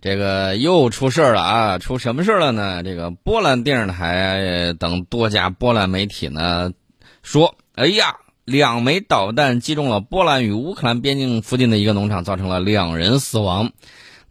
这个又出事儿了啊！出什么事儿了呢？这个波兰电视台等多家波兰媒体呢说：“哎呀，两枚导弹击中了波兰与乌克兰边境附近的一个农场，造成了两人死亡。”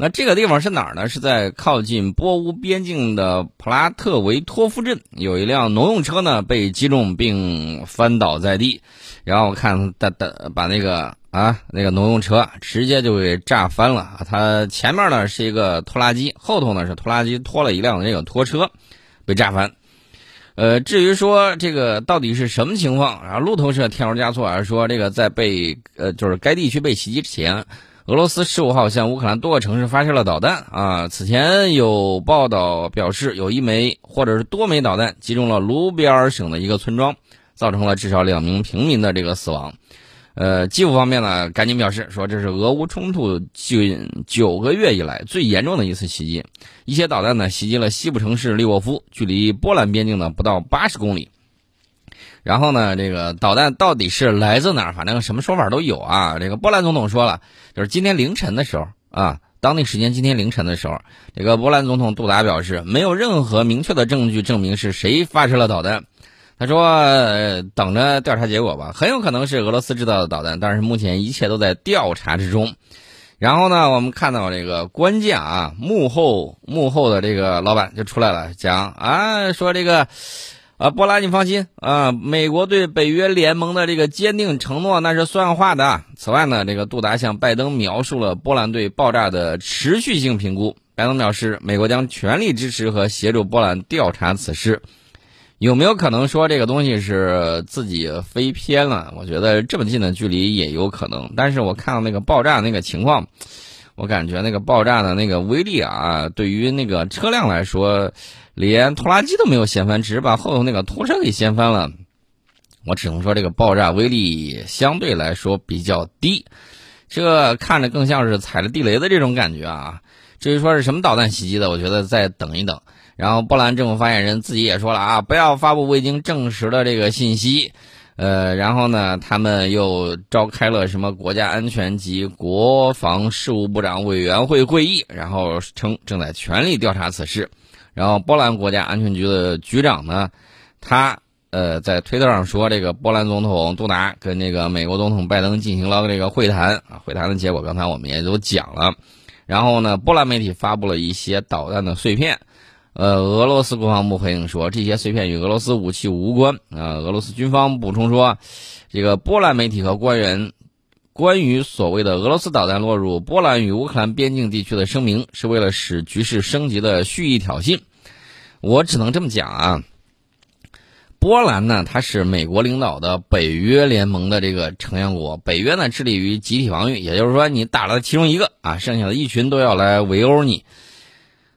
那这个地方是哪儿呢？是在靠近波乌边境的普拉特维托夫镇，有一辆农用车呢被击中并翻倒在地，然后我看他他把那个。啊，那个农用车直接就给炸翻了他！前面呢是一个拖拉机，后头呢是拖拉机拖了一辆那个拖车，被炸翻。呃，至于说这个到底是什么情况，然后路透社添油加醋啊，说这个在被呃就是该地区被袭击之前，俄罗斯十五号向乌克兰多个城市发射了导弹啊。此前有报道表示，有一枚或者是多枚导弹击中了卢比尔省的一个村庄，造成了至少两名平民的这个死亡。呃，基辅方面呢，赶紧表示说，这是俄乌冲突近九个月以来最严重的一次袭击。一些导弹呢，袭击了西部城市利沃夫，距离波兰边境呢不到八十公里。然后呢，这个导弹到底是来自哪儿？反正什么说法都有啊。这个波兰总统说了，就是今天凌晨的时候啊，当地时间今天凌晨的时候，这个波兰总统杜达表示，没有任何明确的证据证明是谁发射了导弹。他说：“等着调查结果吧，很有可能是俄罗斯制造的导弹，但是目前一切都在调查之中。”然后呢，我们看到这个关键啊，幕后幕后的这个老板就出来了，讲啊，说这个啊，波兰你放心啊，美国对北约联盟的这个坚定承诺那是算话的。此外呢，这个杜达向拜登描述了波兰对爆炸的持续性评估，拜登表示，美国将全力支持和协助波兰调查此事。有没有可能说这个东西是自己飞偏了？我觉得这么近的距离也有可能。但是我看到那个爆炸那个情况，我感觉那个爆炸的那个威力啊，对于那个车辆来说，连拖拉机都没有掀翻，只是把后头那个拖车给掀翻了。我只能说这个爆炸威力相对来说比较低，这看着更像是踩了地雷的这种感觉啊。至于说是什么导弹袭击的，我觉得再等一等。然后波兰政府发言人自己也说了啊，不要发布未经证实的这个信息。呃，然后呢，他们又召开了什么国家安全及国防事务部长委员会会议，然后称正在全力调查此事。然后波兰国家安全局的局长呢，他呃在推特上说，这个波兰总统杜达跟那个美国总统拜登进行了这个会谈啊，会谈的结果刚才我们也都讲了。然后呢，波兰媒体发布了一些导弹的碎片。呃，俄罗斯国防部回应说，这些碎片与俄罗斯武器无关。啊，俄罗斯军方补充说，这个波兰媒体和官员关于所谓的俄罗斯导弹落入波兰与乌克兰边境地区的声明，是为了使局势升级的蓄意挑衅。我只能这么讲啊，波兰呢，它是美国领导的北约联盟的这个成员国，北约呢致力于集体防御，也就是说，你打了其中一个啊，剩下的一群都要来围殴你。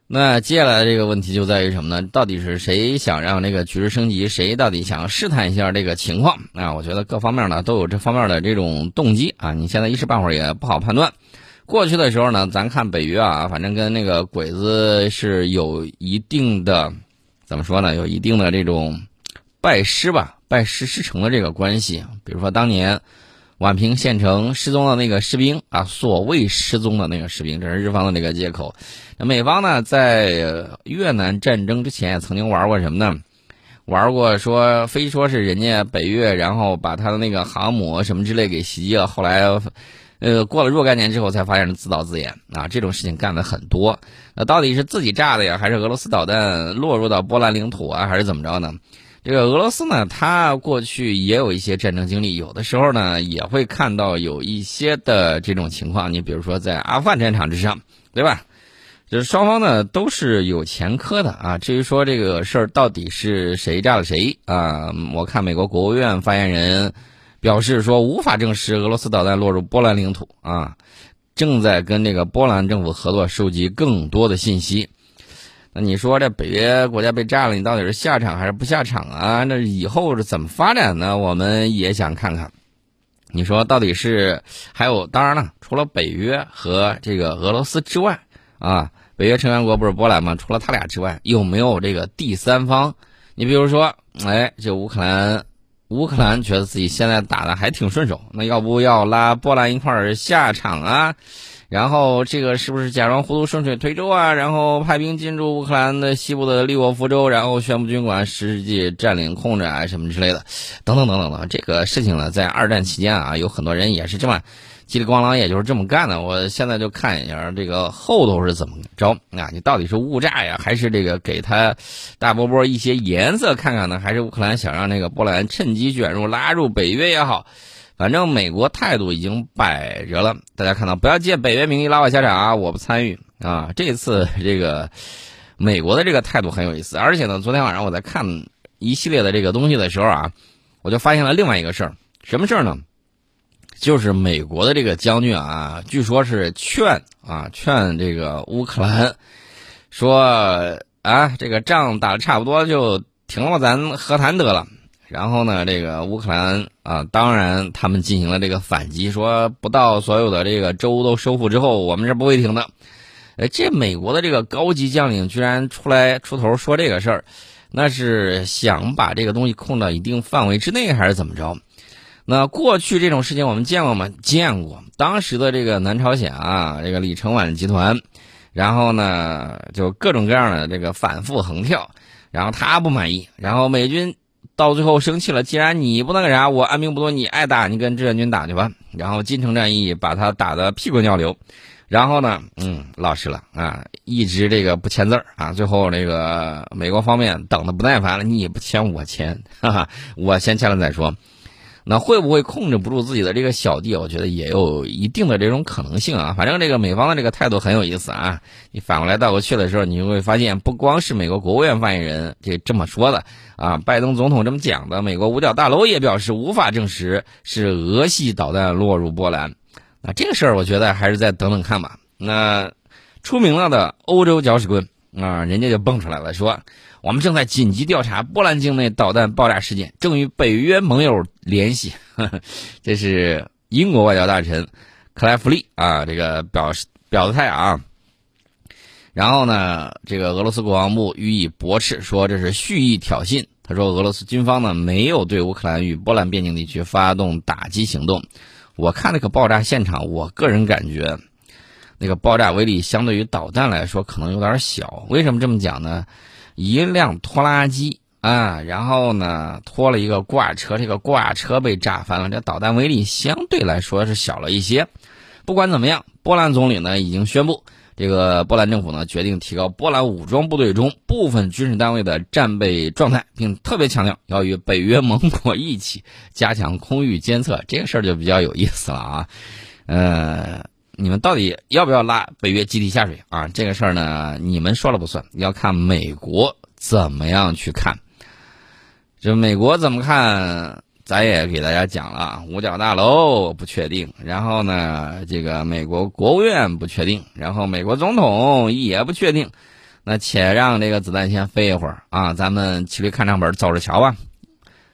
那接下来这个问题就在于什么呢？到底是谁想让这个局势升级？谁到底想试探一下这个情况？啊，我觉得各方面呢都有这方面的这种动机啊。你现在一时半会儿也不好判断。过去的时候呢，咱看北约啊，反正跟那个鬼子是有一定的，怎么说呢？有一定的这种拜师吧，拜师师承的这个关系。比如说当年。宛平县城失踪的那个士兵啊，所谓失踪的那个士兵，这是日方的那个借口。那美方呢，在越南战争之前也曾经玩过什么呢？玩过说，非说是人家北越，然后把他的那个航母什么之类给袭击了。后来，呃，过了若干年之后，才发现是自导自演啊，这种事情干的很多。那到底是自己炸的呀，还是俄罗斯导弹落入到波兰领土啊，还是怎么着呢？这个俄罗斯呢，它过去也有一些战争经历，有的时候呢也会看到有一些的这种情况。你比如说在阿富汗战场之上，对吧？就是双方呢都是有前科的啊。至于说这个事儿到底是谁炸了谁啊？我看美国国务院发言人表示说，无法证实俄罗斯导弹落入波兰领土啊，正在跟这个波兰政府合作收集更多的信息。那你说这北约国家被炸了，你到底是下场还是不下场啊？那以后是怎么发展呢？我们也想看看。你说到底是还有？当然了，除了北约和这个俄罗斯之外啊，北约成员国不是波兰吗？除了他俩之外，有没有这个第三方？你比如说，哎，这乌克兰，乌克兰觉得自己现在打的还挺顺手，那要不要拉波兰一块儿下场啊？然后这个是不是假装糊涂顺水推舟啊？然后派兵进驻乌克兰的西部的利沃夫州，然后宣布军管实际占领控制啊什么之类的，等等等等等。这个事情呢，在二战期间啊，有很多人也是这么叽里咣啷，也就是这么干的。我现在就看一下这个后头是怎么着啊？你到底是误炸呀，还是这个给他大波波一些颜色看看呢？还是乌克兰想让那个波兰趁机卷入拉入北约也好？反正美国态度已经摆着了，大家看到，不要借北约名义拉我下场啊！我不参与啊！这次 这个美国的这个态度很有意思，而且呢，昨天晚上我在看一系列的这个东西的时候啊，我就发现了另外一个事儿，什么事儿呢？就是美国的这个将军啊，据说是劝啊劝这个乌克兰说啊，这个仗打的差不多就停了，咱和谈得了。然后呢，这个乌克兰啊，当然他们进行了这个反击，说不到所有的这个州都收复之后，我们是不会停的。哎，这美国的这个高级将领居然出来出头说这个事儿，那是想把这个东西控到一定范围之内，还是怎么着？那过去这种事情我们见过吗？见过。当时的这个南朝鲜啊，这个李承晚集团，然后呢，就各种各样的这个反复横跳，然后他不满意，然后美军。到最后生气了，既然你不那个啥，我按兵不动，你爱打你跟志愿军打去吧。然后金城战役把他打得屁滚尿流，然后呢，嗯，老实了啊，一直这个不签字儿啊。最后那个美国方面等的不耐烦了，你也不签我签，哈哈，我先签了再说。那会不会控制不住自己的这个小弟？我觉得也有一定的这种可能性啊。反正这个美方的这个态度很有意思啊。你反过来倒过去的时候，你就会发现，不光是美国国务院发言人这这么说的啊，拜登总统这么讲的，美国五角大楼也表示无法证实是俄系导弹落入波兰。那这个事儿，我觉得还是再等等看吧。那出名了的欧洲搅屎棍啊，人家就蹦出来了，说。我们正在紧急调查波兰境内导弹爆炸事件，正与北约盟友联系。这是英国外交大臣克莱弗利啊，这个表示表的态啊。然后呢，这个俄罗斯国防部予以驳斥，说这是蓄意挑衅。他说，俄罗斯军方呢没有对乌克兰与波兰边境地区发动打击行动。我看那个爆炸现场，我个人感觉那个爆炸威力相对于导弹来说可能有点小。为什么这么讲呢？一辆拖拉机啊，然后呢拖了一个挂车，这个挂车被炸翻了。这导弹威力相对来说是小了一些。不管怎么样，波兰总理呢已经宣布，这个波兰政府呢决定提高波兰武装部队中部分军事单位的战备状态，并特别强调要与北约盟国一起加强空域监测。这个事儿就比较有意思了啊，呃。你们到底要不要拉北约集体下水啊？这个事儿呢，你们说了不算，要看美国怎么样去看。就美国怎么看，咱也给大家讲了。五角大楼不确定，然后呢，这个美国国务院不确定，然后美国总统也不确定。那且让这个子弹先飞一会儿啊，咱们骑驴看账本，走着瞧吧。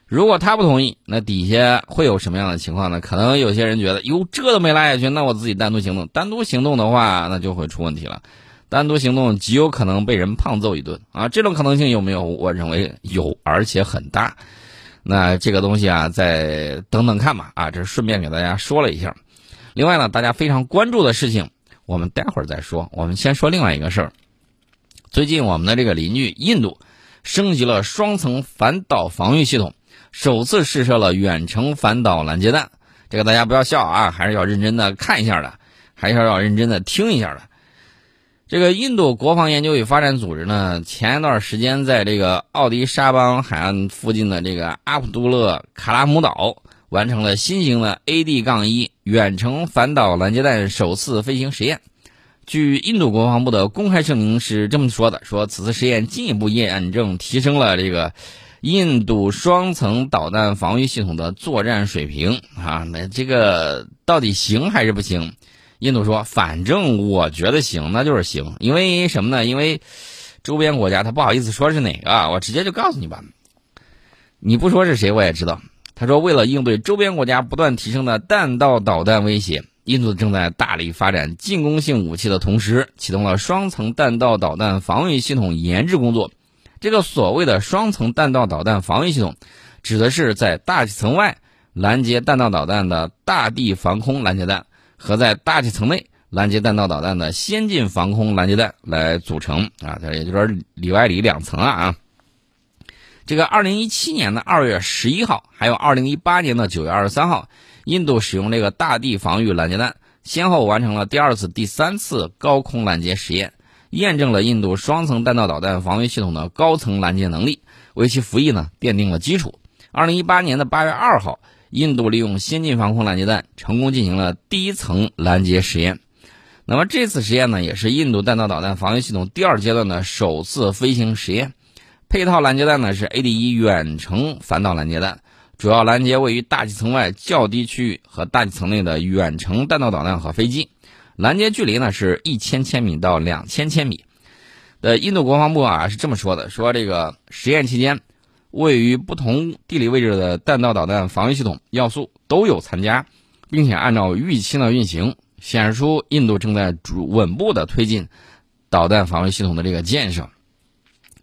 如果他不同意，那底下会有什么样的情况呢？可能有些人觉得，哟，这都没拉下去，那我自己单独行动。单独行动的话，那就会出问题了。单独行动极有可能被人胖揍一顿啊！这种可能性有没有？我认为有，而且很大。那这个东西啊，再等等看吧。啊，这顺便给大家说了一下。另外呢，大家非常关注的事情，我们待会儿再说。我们先说另外一个事儿。最近我们的这个邻居印度升级了双层反导防御系统。首次试射了远程反导拦截弹，这个大家不要笑啊，还是要认真的看一下的，还是要认真的听一下的。这个印度国防研究与发展组织呢，前一段时间在这个奥迪沙邦海岸附近的这个阿卜杜勒卡拉姆岛完成了新型的 AD- 杠一远程反导拦截弹首次飞行实验。据印度国防部的公开声明是这么说的：说此次实验进一步验证提升了这个。印度双层导弹防御系统的作战水平啊，那这个到底行还是不行？印度说，反正我觉得行，那就是行。因为什么呢？因为周边国家他不好意思说是哪个，我直接就告诉你吧。你不说是谁，我也知道。他说，为了应对周边国家不断提升的弹道导弹威胁，印度正在大力发展进攻性武器的同时，启动了双层弹道导弹防御系统研制工作。这个所谓的双层弹道导弹防御系统，指的是在大气层外拦截弹道导弹的大地防空拦截弹，和在大气层内拦截弹道导弹的先进防空拦截弹来组成啊，它也就是里外里两层啊啊。这个二零一七年的二月十一号，还有二零一八年的九月二十三号，印度使用这个大地防御拦截弹，先后完成了第二次、第三次高空拦截实验，验证了印度双层弹道导弹防御系统的高层拦截能力，为其服役呢奠定了基础。二零一八年的八月二号，印度利用先进防空拦截弹成功进行了第一层拦截实验。那么这次实验呢，也是印度弹道导弹防御系统第二阶段的首次飞行实验。配套拦截弹呢是 AD-1 远程反导拦截弹，主要拦截位于大气层外较低区域和大气层内的远程弹道导弹和飞机。拦截距离呢是一千千米到两千千米。的印度国防部啊是这么说的：说这个实验期间，位于不同地理位置的弹道导弹防御系统要素都有参加，并且按照预期呢运行。显示出印度正在主稳步的推进导弹防御系统的这个建设。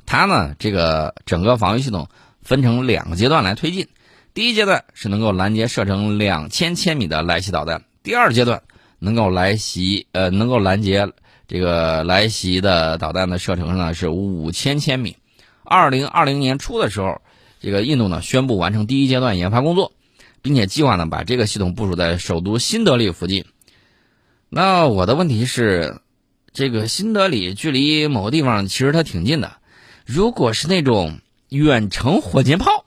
它呢，这个整个防御系统分成两个阶段来推进。第一阶段是能够拦截射程两千千米的来袭导弹，第二阶段能够来袭呃能够拦截这个来袭的导弹的射程呢是五千千米。二零二零年初的时候，这个印度呢宣布完成第一阶段研发工作，并且计划呢把这个系统部署在首都新德里附近。那我的问题是，这个新德里距离某个地方其实它挺近的。如果是那种远程火箭炮，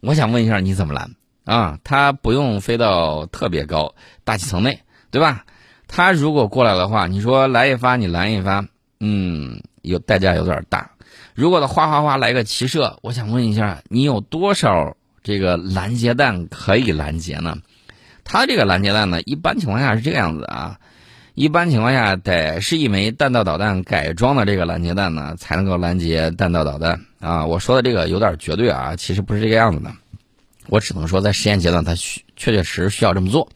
我想问一下你怎么拦啊？它不用飞到特别高大气层内，对吧？他如果过来的话，你说来一发你拦一发，嗯，有代价有点大。如果他哗哗哗来个齐射，我想问一下，你有多少这个拦截弹可以拦截呢？他这个拦截弹呢，一般情况下是这个样子啊。一般情况下，得是一枚弹道导弹改装的这个拦截弹呢，才能够拦截弹道导弹啊。我说的这个有点绝对啊，其实不是这个样子的。我只能说，在实验阶段，它需确确实实需要这么做。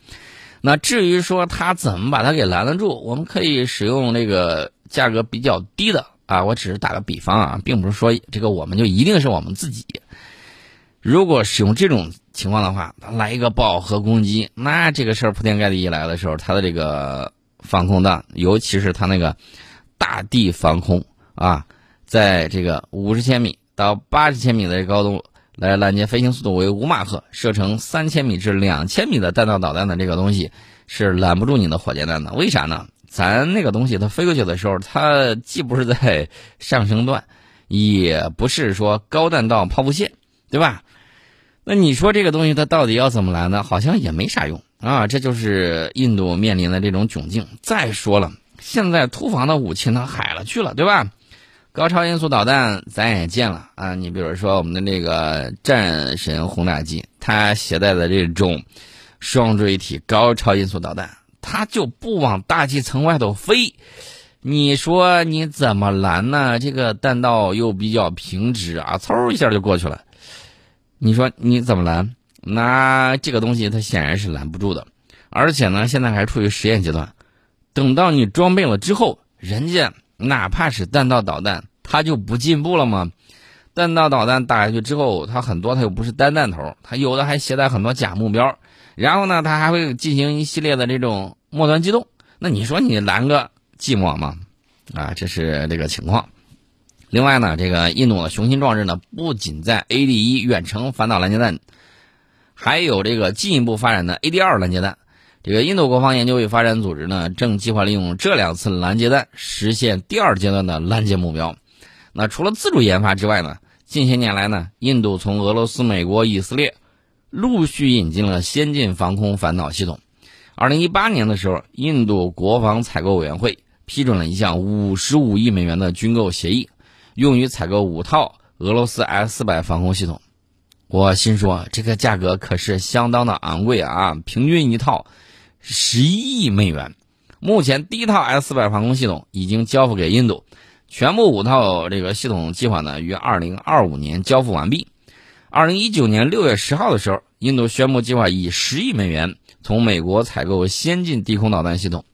那至于说它怎么把它给拦得住，我们可以使用这个价格比较低的啊。我只是打个比方啊，并不是说这个我们就一定是我们自己。如果使用这种情况的话，来一个饱和攻击，那这个事儿铺天盖地一来的时候，它的这个。防空弹，尤其是它那个大地防空啊，在这个五十千米到八十千米的高度来拦截飞行速度为五马赫、射程三千米至两千米的弹道导弹的这个东西是拦不住你的火箭弹的。为啥呢？咱那个东西它飞过去的时候，它既不是在上升段，也不是说高弹道抛物线，对吧？那你说这个东西它到底要怎么拦呢？好像也没啥用。啊，这就是印度面临的这种窘境。再说了，现在突防的武器呢海了去了，对吧？高超音速导弹咱也见了啊，你比如说我们的那个战神轰炸机，它携带的这种双锥体高超音速导弹，它就不往大气层外头飞。你说你怎么拦呢？这个弹道又比较平直啊，嗖一下就过去了。你说你怎么拦？那这个东西它显然是拦不住的，而且呢，现在还处于实验阶段。等到你装备了之后，人家哪怕是弹道导弹，它就不进步了吗？弹道导弹打下去之后，它很多它又不是单弹头，它有的还携带很多假目标，然后呢，它还会进行一系列的这种末端机动。那你说你拦个寂寞吗？啊，这是这个情况。另外呢，这个印度的雄心壮志呢，不仅在 A D 一远程反导拦截弹。还有这个进一步发展的 A D 二拦截弹，这个印度国防研究与发展组织呢，正计划利用这两次拦截弹实现第二阶段的拦截目标。那除了自主研发之外呢，近些年来呢，印度从俄罗斯、美国、以色列陆续引进了先进防空反导系统。二零一八年的时候，印度国防采购委员会批准了一项五十五亿美元的军购协议，用于采购五套俄罗斯 S 四百防空系统。我心说，这个价格可是相当的昂贵啊！平均一套十一亿美元。目前第一套 S 四百防空系统已经交付给印度，全部五套这个系统计划呢于二零二五年交付完毕。二零一九年六月十号的时候，印度宣布计划以十亿美元从美国采购先进低空导弹系统。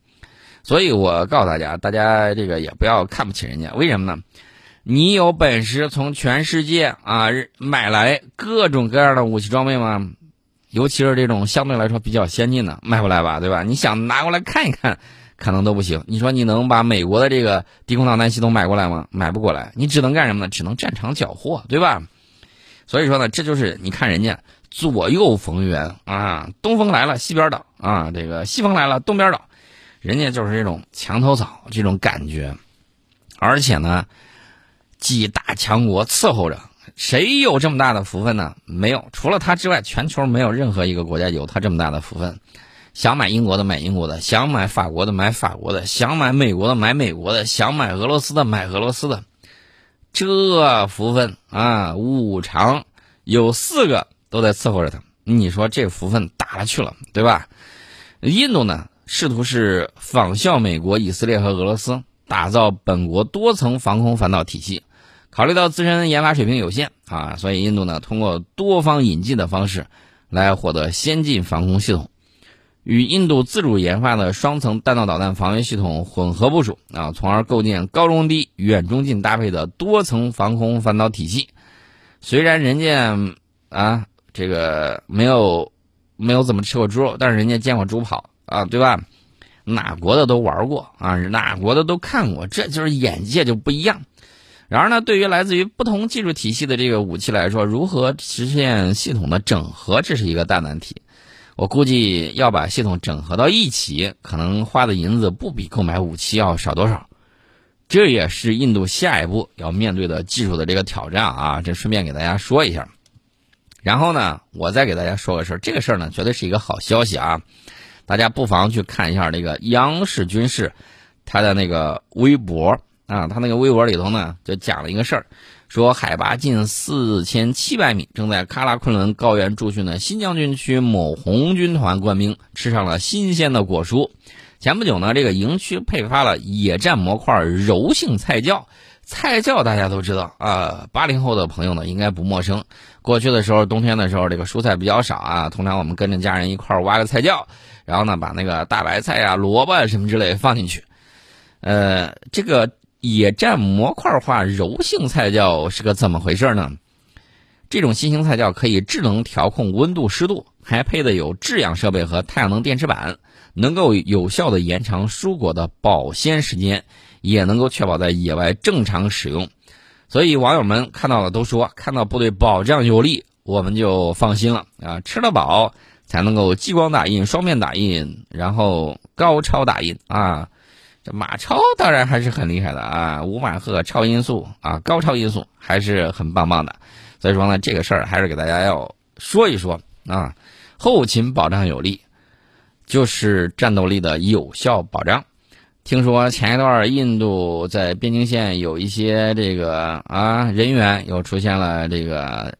所以我告诉大家，大家这个也不要看不起人家，为什么呢？你有本事从全世界啊买来各种各样的武器装备吗？尤其是这种相对来说比较先进的，买不来吧，对吧？你想拿过来看一看，可能都不行。你说你能把美国的这个低空导弹系统买过来吗？买不过来，你只能干什么呢？只能战场缴获，对吧？所以说呢，这就是你看人家左右逢源啊，东风来了西边倒啊，这个西风来了东边倒，人家就是这种墙头草这种感觉，而且呢，几大强国伺候着，谁有这么大的福分呢？没有，除了他之外，全球没有任何一个国家有他这么大的福分。想买英国的买英国的，想买法国的买法国的，想买美国的买美国的，想买俄罗斯的买俄罗斯的。这福分啊，五常有四个都在伺候着他。你说这福分大了去了，对吧？印度呢，试图是仿效美国、以色列和俄罗斯，打造本国多层防空反导体系。考虑到自身研发水平有限啊，所以印度呢，通过多方引进的方式来获得先进防空系统。与印度自主研发的双层弹道导弹防御系统混合部署啊，从而构建高中低、远中近搭配的多层防空反导体系。虽然人家啊，这个没有没有怎么吃过猪肉，但是人家见过猪跑啊，对吧？哪国的都玩过啊，哪国的都看过，这就是眼界就不一样。然而呢，对于来自于不同技术体系的这个武器来说，如何实现系统的整合，这是一个大难题。我估计要把系统整合到一起，可能花的银子不比购买武器要少多少。这也是印度下一步要面对的技术的这个挑战啊！这顺便给大家说一下。然后呢，我再给大家说个事儿，这个事儿呢绝对是一个好消息啊！大家不妨去看一下那个央视军事他的那个微博啊，他那个微博里头呢就讲了一个事儿。说海拔近四千七百米，正在喀拉昆仑高原驻训的新疆军区某红军团官兵吃上了新鲜的果蔬。前不久呢，这个营区配发了野战模块柔性菜窖。菜窖大家都知道啊，八零后的朋友呢应该不陌生。过去的时候，冬天的时候，这个蔬菜比较少啊，通常我们跟着家人一块挖个菜窖，然后呢把那个大白菜呀、萝卜什么之类放进去。呃，这个。野战模块化柔性菜窖是个怎么回事呢？这种新型菜窖可以智能调控温度湿度，还配的有制氧设备和太阳能电池板，能够有效的延长蔬果的保鲜时间，也能够确保在野外正常使用。所以网友们看到了都说，看到部队保障有力，我们就放心了啊！吃得饱才能够激光打印、双面打印，然后高超打印啊！这马超当然还是很厉害的啊，五马赫超音速啊，高超音速还是很棒棒的。所以说呢，这个事儿还是给大家要说一说啊。后勤保障有力，就是战斗力的有效保障。听说前一段印度在边境线有一些这个啊人员又出现了这个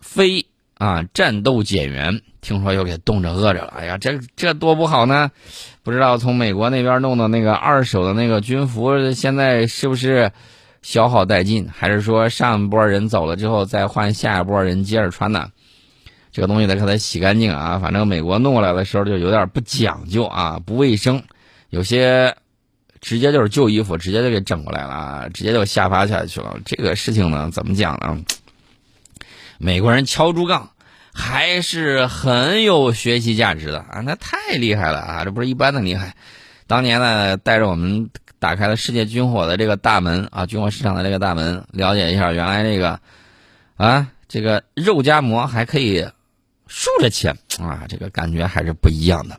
非啊战斗减员。听说又给冻着饿着了，哎呀，这这多不好呢！不知道从美国那边弄的那个二手的那个军服，现在是不是消耗殆尽，还是说上一波人走了之后再换下一波人接着穿呢？这个东西得给它洗干净啊！反正美国弄过来的时候就有点不讲究啊，不卫生，有些直接就是旧衣服，直接就给整过来了，直接就下发下去了。这个事情呢，怎么讲呢？美国人敲竹杠。还是很有学习价值的啊！那太厉害了啊！这不是一般的厉害。当年呢，带着我们打开了世界军火的这个大门啊，军火市场的这个大门，了解一下原来这个啊，这个肉夹馍还可以竖着切啊，这个感觉还是不一样的。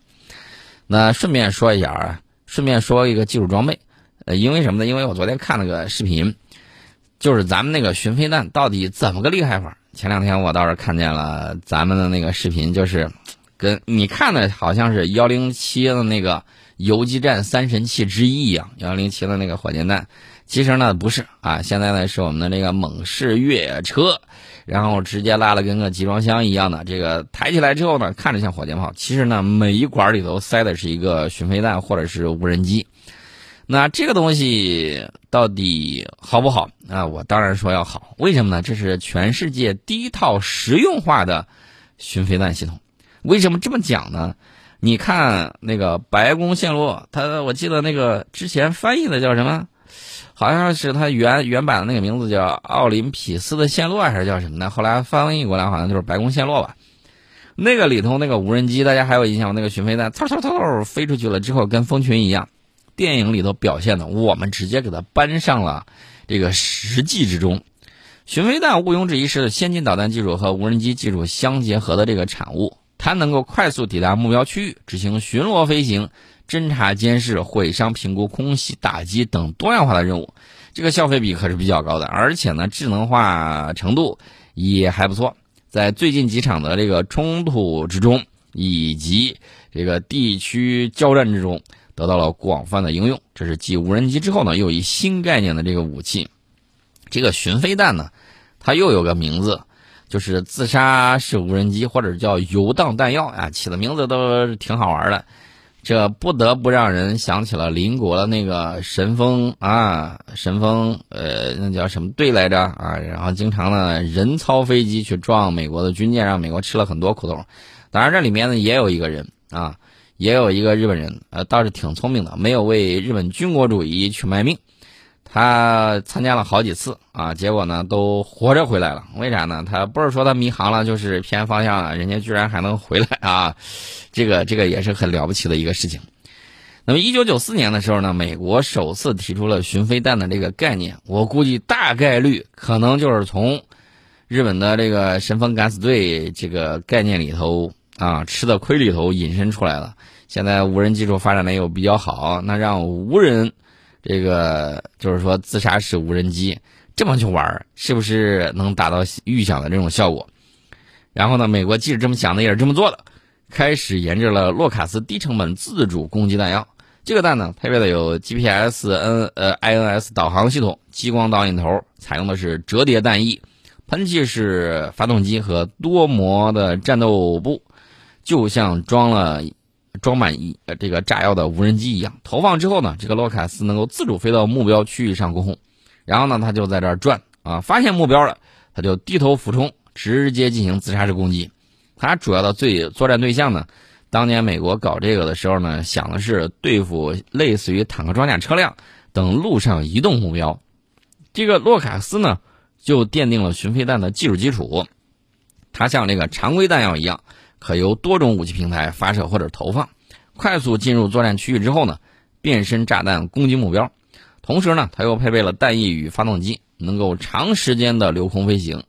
那顺便说一下啊，顺便说一个技术装备，呃，因为什么呢？因为我昨天看了个视频，就是咱们那个巡飞弹到底怎么个厉害法？前两天我倒是看见了咱们的那个视频，就是跟你看的好像是幺零七的那个游击战三神器之一一样，幺零七的那个火箭弹，其实呢不是啊，现在呢是我们的这个猛士越野车，然后直接拉了跟个集装箱一样的，这个抬起来之后呢，看着像火箭炮，其实呢每一管里头塞的是一个巡飞弹或者是无人机。那这个东西到底好不好啊？我当然说要好，为什么呢？这是全世界第一套实用化的巡飞弹系统。为什么这么讲呢？你看那个白宫线路，它我记得那个之前翻译的叫什么？好像是它原原版的那个名字叫奥林匹斯的线路还是叫什么呢？后来翻译过来好像就是白宫线路吧。那个里头那个无人机，大家还有印象吗？那个巡飞弹，嗖嗖嗖飞出去了之后，跟蜂群一样。电影里头表现的，我们直接给它搬上了这个实际之中。巡飞弹毋庸置疑是先进导弹技术和无人机技术相结合的这个产物，它能够快速抵达目标区域，执行巡逻飞行、侦察监视、毁伤评估、空袭打击等多样化的任务。这个消费比可是比较高的，而且呢，智能化程度也还不错。在最近几场的这个冲突之中，以及这个地区交战之中，得到了广泛的应用。这是继无人机之后呢，又一新概念的这个武器。这个巡飞弹呢，它又有个名字，就是自杀式无人机，或者叫游荡弹药啊，起的名字都挺好玩的。这不得不让人想起了邻国的那个神风啊，神风，呃，那叫什么队来着啊？然后经常呢人操飞机去撞美国的军舰，让美国吃了很多苦头。当然，这里面呢也有一个人啊，也有一个日本人，呃，倒是挺聪明的，没有为日本军国主义去卖命。他参加了好几次啊，结果呢都活着回来了。为啥呢？他不是说他迷航了，就是偏方向了，人家居然还能回来啊！这个这个也是很了不起的一个事情。那么，一九九四年的时候呢，美国首次提出了巡飞弹的这个概念。我估计大概率可能就是从日本的这个神风敢死队这个概念里头啊吃的亏里头引申出来了。现在无人技术发展的又比较好，那让无人。这个就是说，自杀式无人机这么去玩，是不是能达到预想的这种效果？然后呢，美国即使这么想的，也是这么做的，开始研制了洛卡斯低成本自主攻击弹药。这个弹呢，配备的有 GPS、N 呃 INS 导航系统、激光导引头，采用的是折叠弹翼，喷气式发动机和多模的战斗部，就像装了。装满一呃这个炸药的无人机一样，投放之后呢，这个洛卡斯能够自主飞到目标区域上攻控，然后呢，它就在这儿转啊，发现目标了，它就低头俯冲，直接进行自杀式攻击。它主要的最作战对象呢，当年美国搞这个的时候呢，想的是对付类似于坦克装甲车辆等陆上移动目标。这个洛卡斯呢，就奠定了巡飞弹的技术基础。它像这个常规弹药一样。可由多种武器平台发射或者投放，快速进入作战区域之后呢，变身炸弹攻击目标。同时呢，它又配备了弹翼与发动机，能够长时间的留空飞行。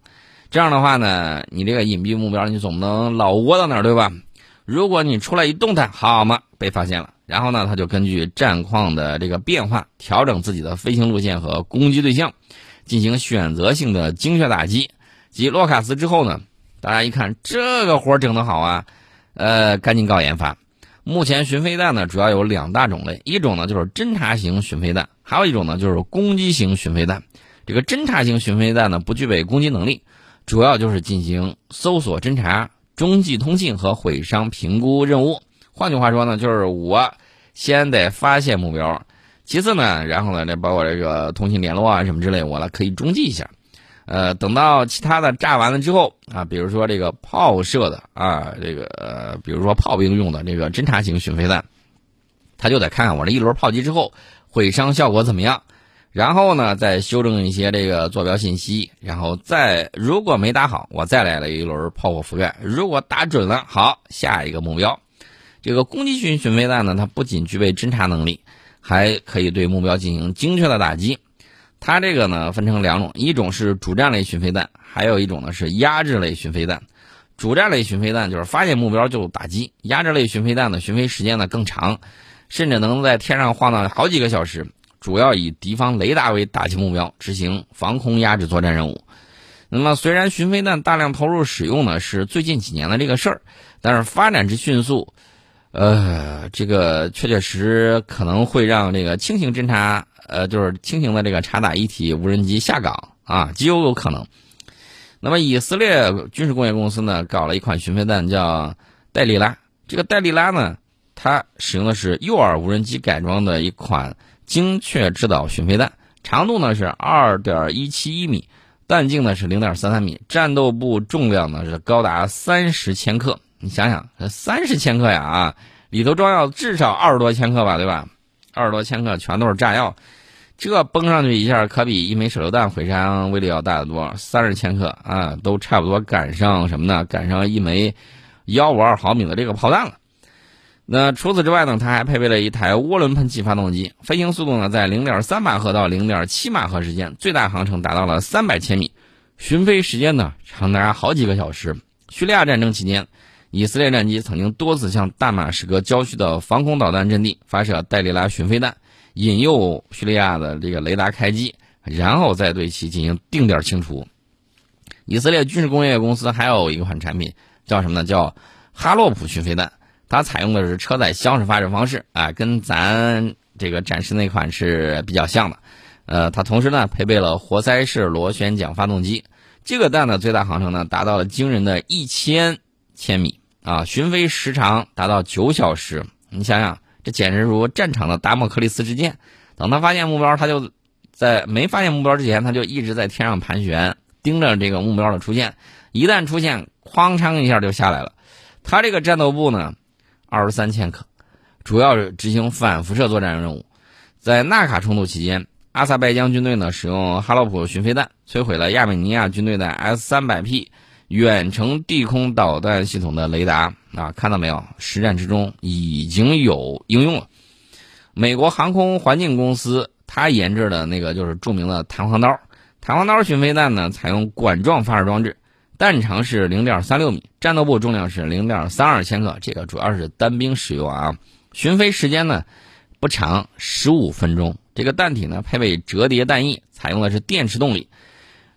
这样的话呢，你这个隐蔽目标你总不能老窝到那儿对吧？如果你出来一动弹，好嘛，被发现了。然后呢，它就根据战况的这个变化，调整自己的飞行路线和攻击对象，进行选择性的精确打击。及洛卡斯之后呢？大家一看这个活整得好啊，呃，赶紧搞研发。目前巡飞弹呢主要有两大种类，一种呢就是侦察型巡飞弹，还有一种呢就是攻击型巡飞弹。这个侦察型巡飞弹呢不具备攻击能力，主要就是进行搜索、侦察、中继通信和毁伤评估任务。换句话说呢，就是我先得发现目标，其次呢，然后呢，这包括这个通信联络啊什么之类，我来可以中继一下。呃，等到其他的炸完了之后啊，比如说这个炮射的啊，这个，比如说炮兵用的这个侦察型巡飞弹，他就得看看我这一轮炮击之后毁伤效果怎么样，然后呢再修正一些这个坐标信息，然后再如果没打好，我再来了一轮炮火覆盖，如果打准了，好，下一个目标。这个攻击型巡飞弹呢，它不仅具备侦察能力，还可以对目标进行精确的打击。它这个呢分成两种，一种是主战类巡飞弹，还有一种呢是压制类巡飞弹。主战类巡飞弹就是发现目标就打击，压制类巡飞弹的巡飞时间呢更长，甚至能在天上晃荡好几个小时，主要以敌方雷达为打击目标，执行防空压制作战任务。那么虽然巡飞弹大量投入使用呢是最近几年的这个事儿，但是发展之迅速，呃，这个确确实可能会让这个轻型侦察。呃，就是轻型的这个察打一体无人机下岗啊，极有可能。那么，以色列军事工业公司呢，搞了一款巡飞弹，叫戴利拉。这个戴利拉呢，它使用的是诱饵无人机改装的一款精确制导巡飞弹，长度呢是二点一七一米，弹径呢是零点三三米，战斗部重量呢是高达三十千克。你想想，三十千克呀啊，里头装药至少二十多千克吧，对吧？二十多千克全都是炸药，这崩上去一下，可比一枚手榴弹毁伤威力要大得多。三十千克啊，都差不多赶上什么呢？赶上一枚幺五二毫米的这个炮弹了。那除此之外呢，它还配备了一台涡轮喷气发动机，飞行速度呢在零点三马赫到零点七马赫之间，最大航程达到了三百千米，巡飞时间呢长达好几个小时。叙利亚战争期间，以色列战机曾经多次向大马士革郊区的防空导弹阵地发射戴利拉巡飞弹，引诱叙利亚的这个雷达开机，然后再对其进行定点清除。以色列军事工业公司还有一款产品叫什么呢？叫哈洛普巡飞弹。它采用的是车载箱式发射方式啊，跟咱这个展示那款是比较像的。呃，它同时呢配备了活塞式螺旋桨发动机。这个弹的最大航程呢达到了惊人的一千千米啊，巡飞时长达到九小时。你想想，这简直如战场的达摩克利斯之剑。等他发现目标，他就在没发现目标之前，他就一直在天上盘旋，盯着这个目标的出现。一旦出现，哐当一下就下来了。他这个战斗部呢？二十三千克，主要是执行反辐射作战任务。在纳卡冲突期间，阿塞拜疆军队呢使用哈洛普巡飞弹摧毁了亚美尼亚军队的 S 三百 P 远程地空导弹系统的雷达啊，看到没有？实战之中已经有应用了。美国航空环境公司它研制的那个就是著名的弹簧刀，弹簧刀巡飞弹呢采用管状发射装置。弹长是零点三六米，战斗部重量是零点三二千克，这个主要是单兵使用啊。巡飞时间呢不长，十五分钟。这个弹体呢配备折叠弹翼，采用的是电池动力。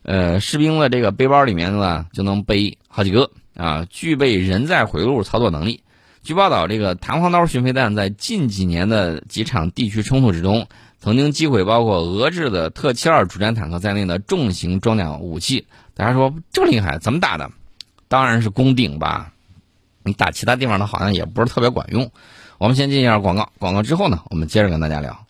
呃，士兵的这个背包里面呢就能背好几个啊，具备人在回路操作能力。据报道，这个弹簧刀巡飞弹在近几年的几场地区冲突之中，曾经击毁包括俄制的特七二主战坦克在内的重型装甲武器。大家说这么厉害，怎么打的？当然是攻顶吧。你打其他地方的好像也不是特别管用。我们先进一下广告，广告之后呢，我们接着跟大家聊。